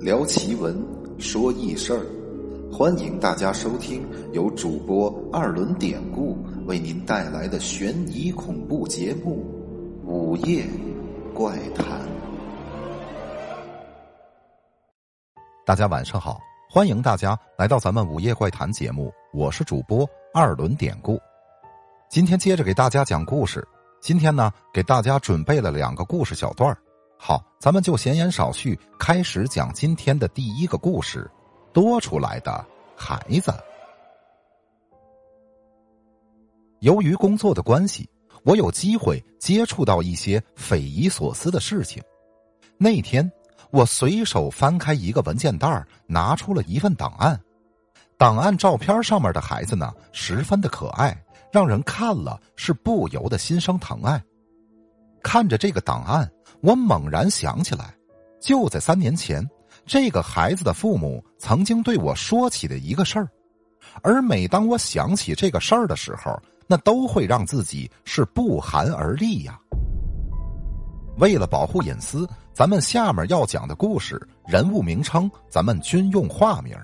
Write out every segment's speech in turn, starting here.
聊奇闻，说异事儿，欢迎大家收听由主播二轮典故为您带来的悬疑恐怖节目《午夜怪谈》。大家晚上好，欢迎大家来到咱们《午夜怪谈》节目，我是主播二轮典故。今天接着给大家讲故事。今天呢，给大家准备了两个故事小段儿好，咱们就闲言少叙，开始讲今天的第一个故事：多出来的孩子。由于工作的关系，我有机会接触到一些匪夷所思的事情。那天，我随手翻开一个文件袋拿出了一份档案。档案照片上面的孩子呢，十分的可爱。让人看了是不由得心生疼爱。看着这个档案，我猛然想起来，就在三年前，这个孩子的父母曾经对我说起的一个事儿。而每当我想起这个事儿的时候，那都会让自己是不寒而栗呀。为了保护隐私，咱们下面要讲的故事人物名称，咱们均用化名。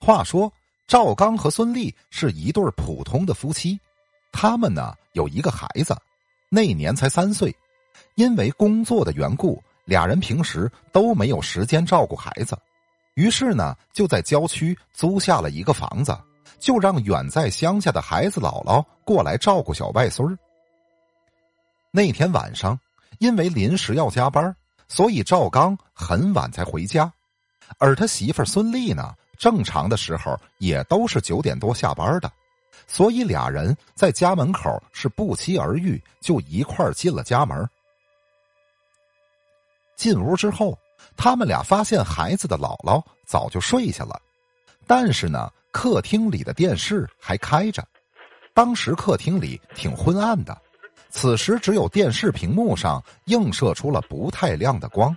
话说。赵刚和孙俪是一对普通的夫妻，他们呢有一个孩子，那年才三岁。因为工作的缘故，俩人平时都没有时间照顾孩子，于是呢就在郊区租下了一个房子，就让远在乡下的孩子姥姥过来照顾小外孙那天晚上，因为临时要加班，所以赵刚很晚才回家，而他媳妇孙俪呢。正常的时候也都是九点多下班的，所以俩人在家门口是不期而遇，就一块进了家门。进屋之后，他们俩发现孩子的姥姥早就睡下了，但是呢，客厅里的电视还开着。当时客厅里挺昏暗的，此时只有电视屏幕上映射出了不太亮的光。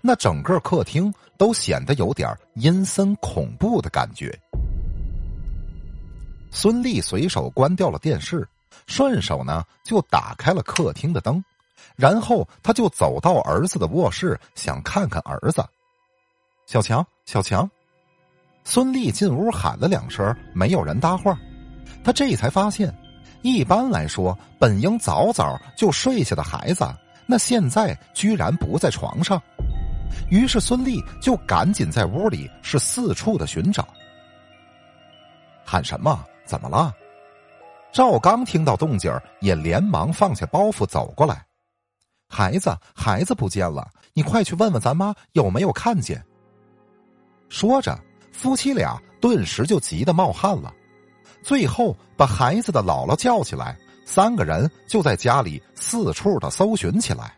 那整个客厅都显得有点阴森恐怖的感觉。孙俪随手关掉了电视，顺手呢就打开了客厅的灯，然后他就走到儿子的卧室，想看看儿子。小强，小强，孙俪进屋喊了两声，没有人搭话，他这才发现，一般来说本应早早就睡下的孩子，那现在居然不在床上。于是孙俪就赶紧在屋里是四处的寻找，喊什么？怎么了？赵刚听到动静也连忙放下包袱走过来。孩子，孩子不见了，你快去问问咱妈有没有看见。说着，夫妻俩顿时就急得冒汗了，最后把孩子的姥姥叫起来，三个人就在家里四处的搜寻起来。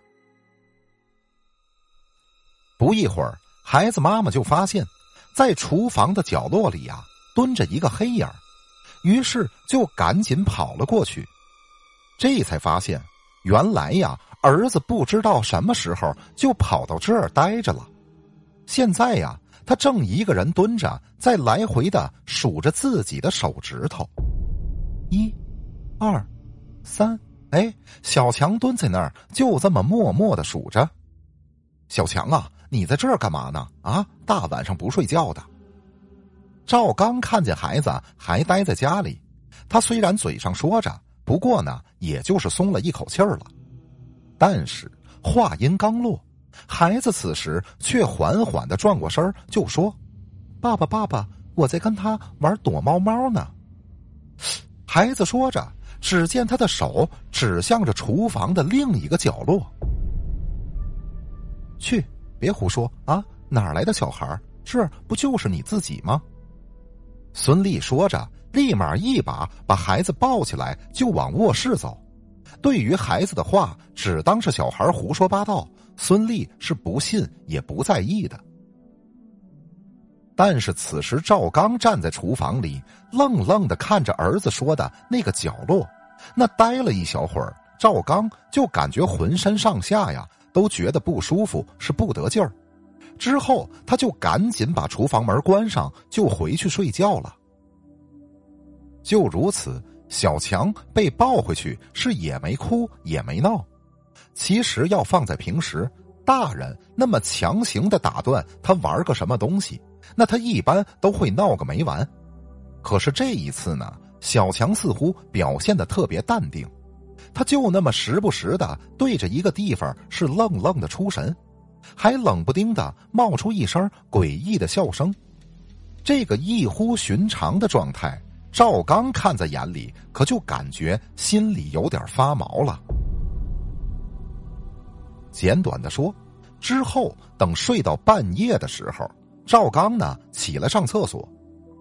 不一会儿，孩子妈妈就发现，在厨房的角落里呀，蹲着一个黑影于是就赶紧跑了过去。这才发现，原来呀，儿子不知道什么时候就跑到这儿待着了。现在呀，他正一个人蹲着，在来回的数着自己的手指头，一、二、三。哎，小强蹲在那儿，就这么默默的数着。小强啊！你在这儿干嘛呢？啊，大晚上不睡觉的。赵刚看见孩子还待在家里，他虽然嘴上说着，不过呢，也就是松了一口气儿了。但是话音刚落，孩子此时却缓缓的转过身就说：“爸爸，爸爸，我在跟他玩躲猫猫呢。”孩子说着，只见他的手指向着厨房的另一个角落，去。别胡说啊！哪来的小孩？这不就是你自己吗？孙俪说着，立马一把把孩子抱起来，就往卧室走。对于孩子的话，只当是小孩胡说八道，孙俪是不信也不在意的。但是此时赵刚站在厨房里，愣愣的看着儿子说的那个角落，那呆了一小会儿，赵刚就感觉浑身上下呀。都觉得不舒服，是不得劲儿。之后，他就赶紧把厨房门关上，就回去睡觉了。就如此，小强被抱回去，是也没哭也没闹。其实要放在平时，大人那么强行的打断他玩个什么东西，那他一般都会闹个没完。可是这一次呢，小强似乎表现的特别淡定，他就那么时不时的对着一个地方是愣愣的出神，还冷不丁的冒出一声诡异的笑声。这个异乎寻常的状态，赵刚看在眼里，可就感觉心里有点发毛了。简短的说，之后等睡到半夜的时候，赵刚呢起来上厕所。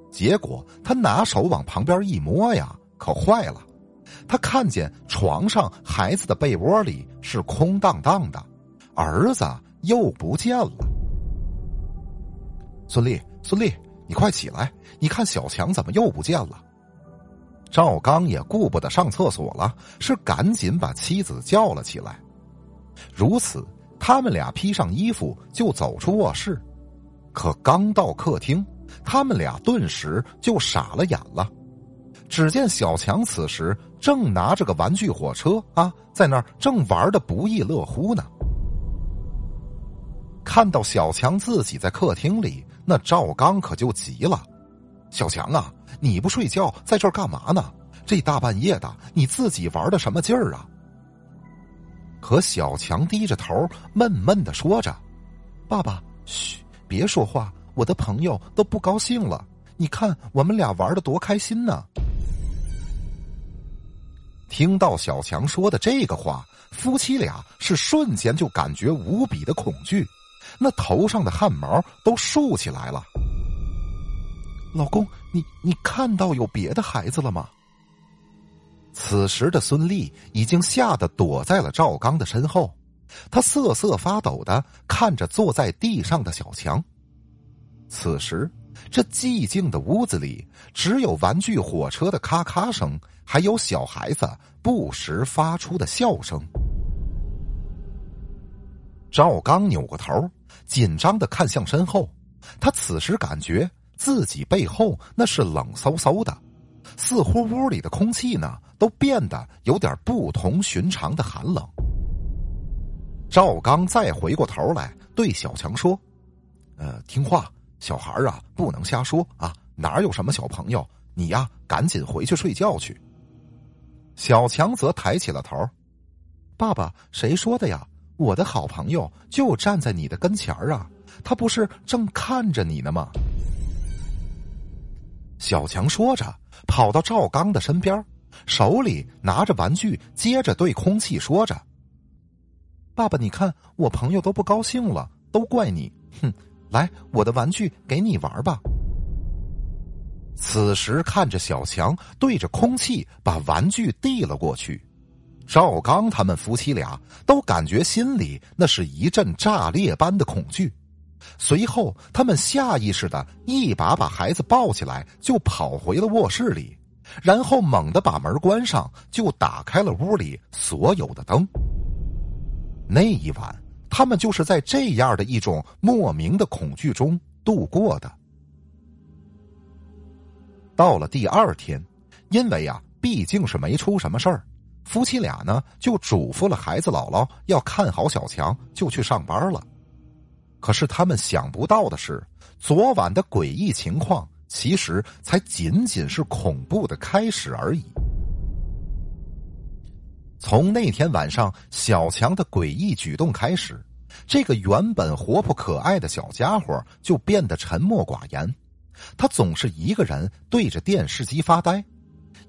结果他拿手往旁边一摸呀，可坏了！他看见床上孩子的被窝里是空荡荡的，儿子又不见了。孙俪，孙俪，你快起来！你看小强怎么又不见了？赵刚也顾不得上厕所了，是赶紧把妻子叫了起来。如此，他们俩披上衣服就走出卧室，可刚到客厅。他们俩顿时就傻了眼了，只见小强此时正拿着个玩具火车啊，在那儿正玩的不亦乐乎呢。看到小强自己在客厅里，那赵刚可就急了：“小强啊，你不睡觉，在这儿干嘛呢？这大半夜的，你自己玩的什么劲儿啊？”可小强低着头，闷闷的说着：“爸爸，嘘，别说话。”我的朋友都不高兴了，你看我们俩玩的多开心呢！听到小强说的这个话，夫妻俩是瞬间就感觉无比的恐惧，那头上的汗毛都竖起来了。老公，你你看到有别的孩子了吗？此时的孙俪已经吓得躲在了赵刚的身后，他瑟瑟发抖的看着坐在地上的小强。此时，这寂静的屋子里只有玩具火车的咔咔声，还有小孩子不时发出的笑声。赵刚扭过头，紧张的看向身后，他此时感觉自己背后那是冷飕飕的，似乎屋里的空气呢都变得有点不同寻常的寒冷。赵刚再回过头来对小强说：“呃，听话。”小孩啊，不能瞎说啊！哪有什么小朋友？你呀，赶紧回去睡觉去。小强则抬起了头。爸爸，谁说的呀？我的好朋友就站在你的跟前儿啊，他不是正看着你呢吗？小强说着，跑到赵刚的身边，手里拿着玩具，接着对空气说着：“爸爸，你看我朋友都不高兴了，都怪你，哼！”来，我的玩具给你玩吧。此时看着小强对着空气把玩具递了过去，赵刚他们夫妻俩都感觉心里那是一阵炸裂般的恐惧。随后，他们下意识的一把把孩子抱起来，就跑回了卧室里，然后猛地把门关上，就打开了屋里所有的灯。那一晚。他们就是在这样的一种莫名的恐惧中度过的。到了第二天，因为呀，毕竟是没出什么事儿，夫妻俩呢就嘱咐了孩子姥姥要看好小强，就去上班了。可是他们想不到的是，昨晚的诡异情况其实才仅仅是恐怖的开始而已。从那天晚上小强的诡异举动开始，这个原本活泼可爱的小家伙就变得沉默寡言。他总是一个人对着电视机发呆，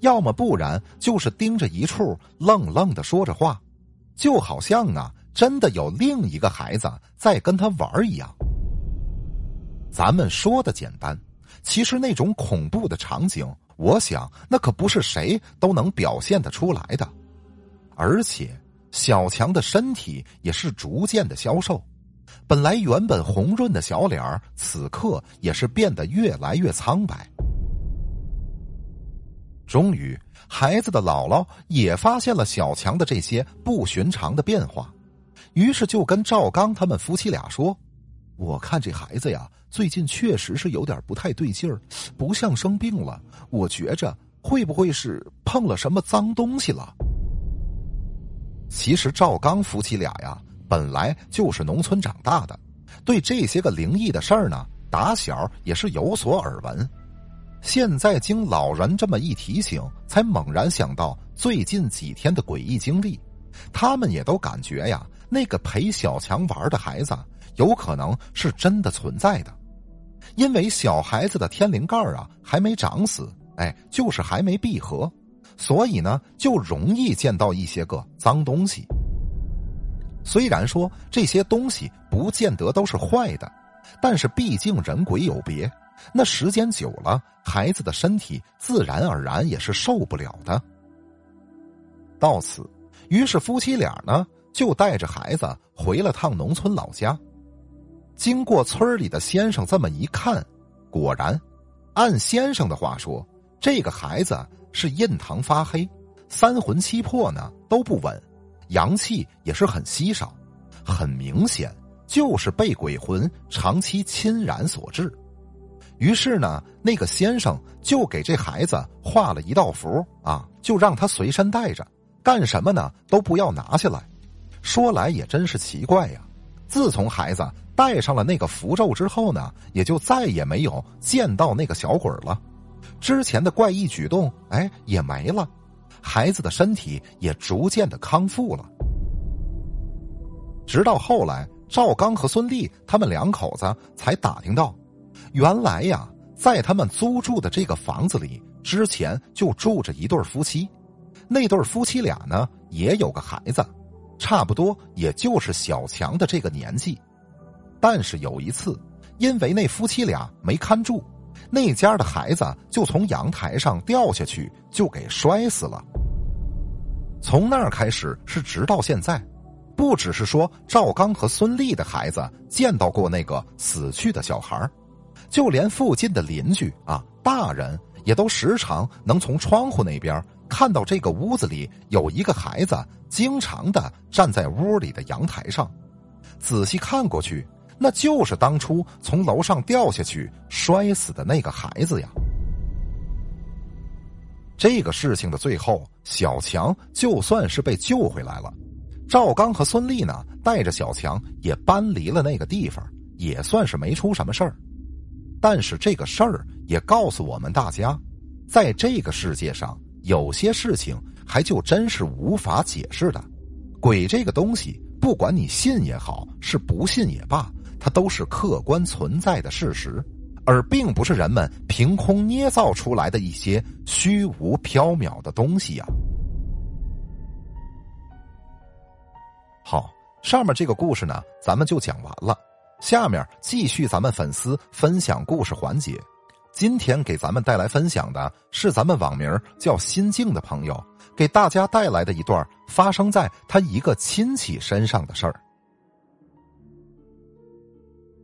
要么不然就是盯着一处愣愣的说着话，就好像啊，真的有另一个孩子在跟他玩一样。咱们说的简单，其实那种恐怖的场景，我想那可不是谁都能表现得出来的。而且，小强的身体也是逐渐的消瘦，本来原本红润的小脸儿，此刻也是变得越来越苍白。终于，孩子的姥姥也发现了小强的这些不寻常的变化，于是就跟赵刚他们夫妻俩说：“我看这孩子呀，最近确实是有点不太对劲儿，不像生病了，我觉着会不会是碰了什么脏东西了？”其实赵刚夫妻俩呀，本来就是农村长大的，对这些个灵异的事儿呢，打小也是有所耳闻。现在经老人这么一提醒，才猛然想到最近几天的诡异经历。他们也都感觉呀，那个陪小强玩的孩子有可能是真的存在的，因为小孩子的天灵盖啊还没长死，哎，就是还没闭合，所以呢就容易见到一些个脏东西。虽然说这些东西不见得都是坏的，但是毕竟人鬼有别，那时间久了，孩子的身体自然而然也是受不了的。到此，于是夫妻俩呢就带着孩子回了趟农村老家。经过村里的先生这么一看，果然，按先生的话说，这个孩子是印堂发黑，三魂七魄呢都不稳。阳气也是很稀少，很明显就是被鬼魂长期侵染所致。于是呢，那个先生就给这孩子画了一道符啊，就让他随身带着，干什么呢都不要拿下来。说来也真是奇怪呀，自从孩子带上了那个符咒之后呢，也就再也没有见到那个小鬼了，之前的怪异举动哎也没了。孩子的身体也逐渐的康复了，直到后来，赵刚和孙俪他们两口子才打听到，原来呀，在他们租住的这个房子里，之前就住着一对夫妻，那对夫妻俩呢也有个孩子，差不多也就是小强的这个年纪，但是有一次，因为那夫妻俩没看住。那家的孩子就从阳台上掉下去，就给摔死了。从那儿开始是直到现在，不只是说赵刚和孙俪的孩子见到过那个死去的小孩就连附近的邻居啊，大人也都时常能从窗户那边看到这个屋子里有一个孩子，经常的站在屋里的阳台上，仔细看过去。那就是当初从楼上掉下去摔死的那个孩子呀。这个事情的最后，小强就算是被救回来了。赵刚和孙俪呢，带着小强也搬离了那个地方，也算是没出什么事儿。但是这个事儿也告诉我们大家，在这个世界上，有些事情还就真是无法解释的。鬼这个东西，不管你信也好，是不信也罢。它都是客观存在的事实，而并不是人们凭空捏造出来的一些虚无缥缈的东西呀。好，上面这个故事呢，咱们就讲完了。下面继续咱们粉丝分享故事环节。今天给咱们带来分享的是咱们网名叫心静的朋友给大家带来的一段发生在他一个亲戚身上的事儿。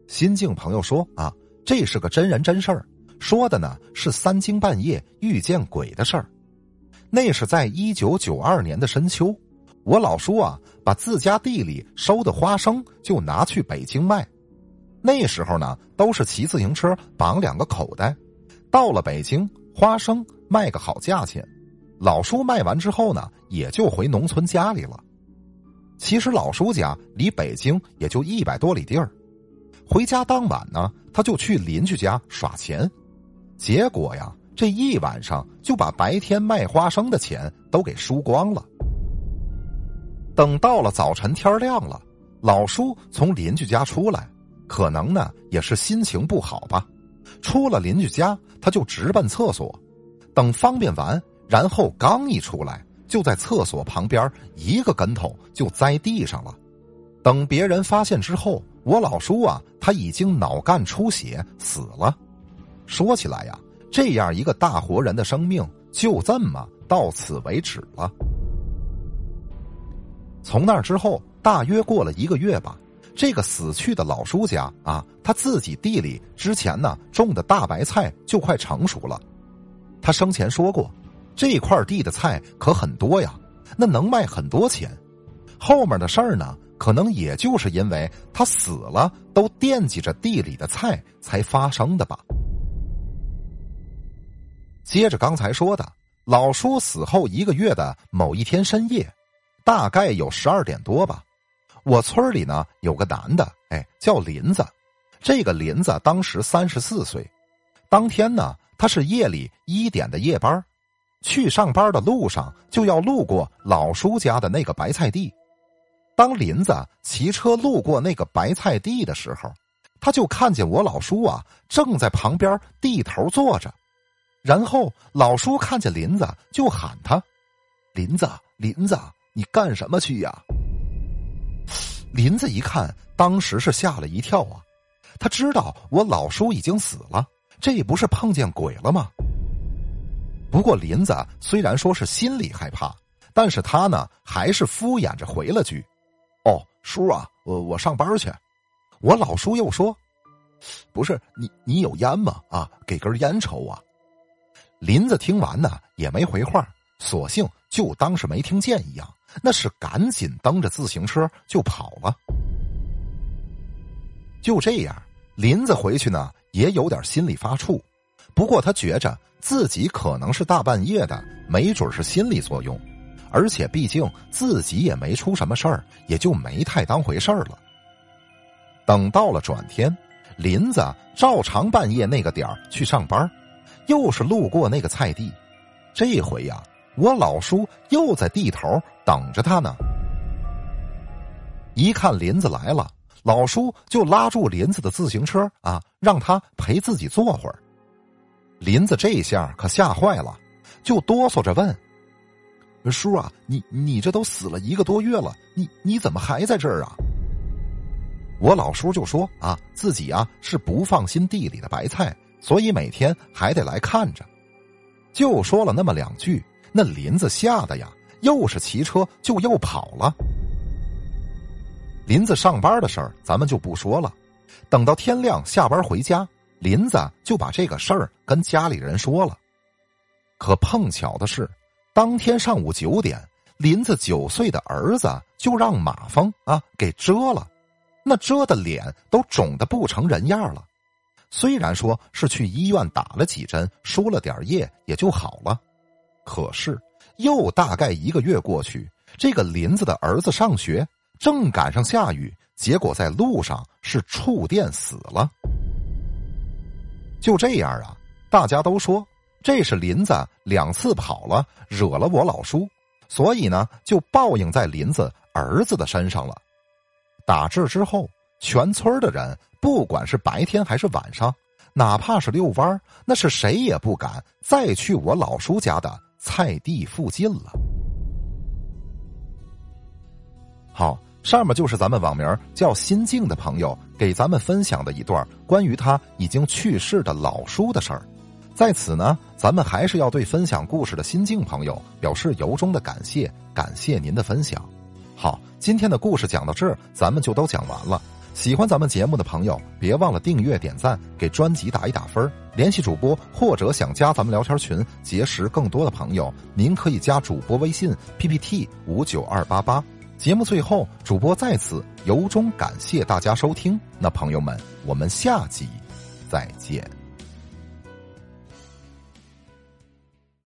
心境朋友说：“啊，这是个真人真事儿，说的呢是三更半夜遇见鬼的事儿。那是在一九九二年的深秋，我老叔啊把自家地里收的花生就拿去北京卖。那时候呢都是骑自行车绑两个口袋，到了北京花生卖个好价钱。老叔卖完之后呢也就回农村家里了。其实老叔家离北京也就一百多里地儿。”回家当晚呢，他就去邻居家耍钱，结果呀，这一晚上就把白天卖花生的钱都给输光了。等到了早晨天亮了，老叔从邻居家出来，可能呢也是心情不好吧，出了邻居家他就直奔厕所，等方便完，然后刚一出来，就在厕所旁边一个跟头就栽地上了。等别人发现之后。我老叔啊，他已经脑干出血死了。说起来呀，这样一个大活人的生命就这么到此为止了。从那之后，大约过了一个月吧，这个死去的老叔家啊，他自己地里之前呢种的大白菜就快成熟了。他生前说过，这块地的菜可很多呀，那能卖很多钱。后面的事儿呢？可能也就是因为他死了，都惦记着地里的菜才发生的吧。接着刚才说的，老叔死后一个月的某一天深夜，大概有十二点多吧，我村里呢有个男的，哎，叫林子。这个林子当时三十四岁。当天呢，他是夜里一点的夜班，去上班的路上就要路过老叔家的那个白菜地。当林子骑车路过那个白菜地的时候，他就看见我老叔啊正在旁边地头坐着。然后老叔看见林子就喊他：“林子，林子，你干什么去呀？”林子一看，当时是吓了一跳啊！他知道我老叔已经死了，这不是碰见鬼了吗？不过林子虽然说是心里害怕，但是他呢还是敷衍着回了句：“哦，叔啊，我我上班去。”我老叔又说：“不是你，你有烟吗？啊，给根烟抽啊。”林子听完呢也没回话，索性就当是没听见一样。那是赶紧蹬着自行车就跑了。就这样，林子回去呢也有点心里发怵，不过他觉着自己可能是大半夜的，没准是心理作用，而且毕竟自己也没出什么事儿，也就没太当回事儿了。等到了转天，林子照常半夜那个点儿去上班，又是路过那个菜地，这回呀。我老叔又在地头等着他呢。一看林子来了，老叔就拉住林子的自行车啊，让他陪自己坐会儿。林子这下可吓坏了，就哆嗦着问：“叔啊，你你这都死了一个多月了，你你怎么还在这儿啊？”我老叔就说：“啊，自己啊是不放心地里的白菜，所以每天还得来看着。”就说了那么两句。那林子吓得呀，又是骑车就又跑了。林子上班的事儿咱们就不说了。等到天亮下班回家，林子就把这个事儿跟家里人说了。可碰巧的是，当天上午九点，林子九岁的儿子就让马蜂啊给蛰了，那蛰的脸都肿得不成人样了。虽然说是去医院打了几针，输了点液也就好了。可是，又大概一个月过去，这个林子的儿子上学，正赶上下雨，结果在路上是触电死了。就这样啊，大家都说这是林子两次跑了，惹了我老叔，所以呢，就报应在林子儿子的身上了。打这之后，全村的人，不管是白天还是晚上，哪怕是遛弯那是谁也不敢再去我老叔家的。菜地附近了。好，上面就是咱们网名叫心静的朋友给咱们分享的一段关于他已经去世的老叔的事儿。在此呢，咱们还是要对分享故事的心静朋友表示由衷的感谢，感谢您的分享。好，今天的故事讲到这儿，咱们就都讲完了。喜欢咱们节目的朋友，别忘了订阅、点赞，给专辑打一打分联系主播或者想加咱们聊天群，结识更多的朋友，您可以加主播微信 PPT 五九二八八。节目最后，主播再次由衷感谢大家收听。那朋友们，我们下集再见。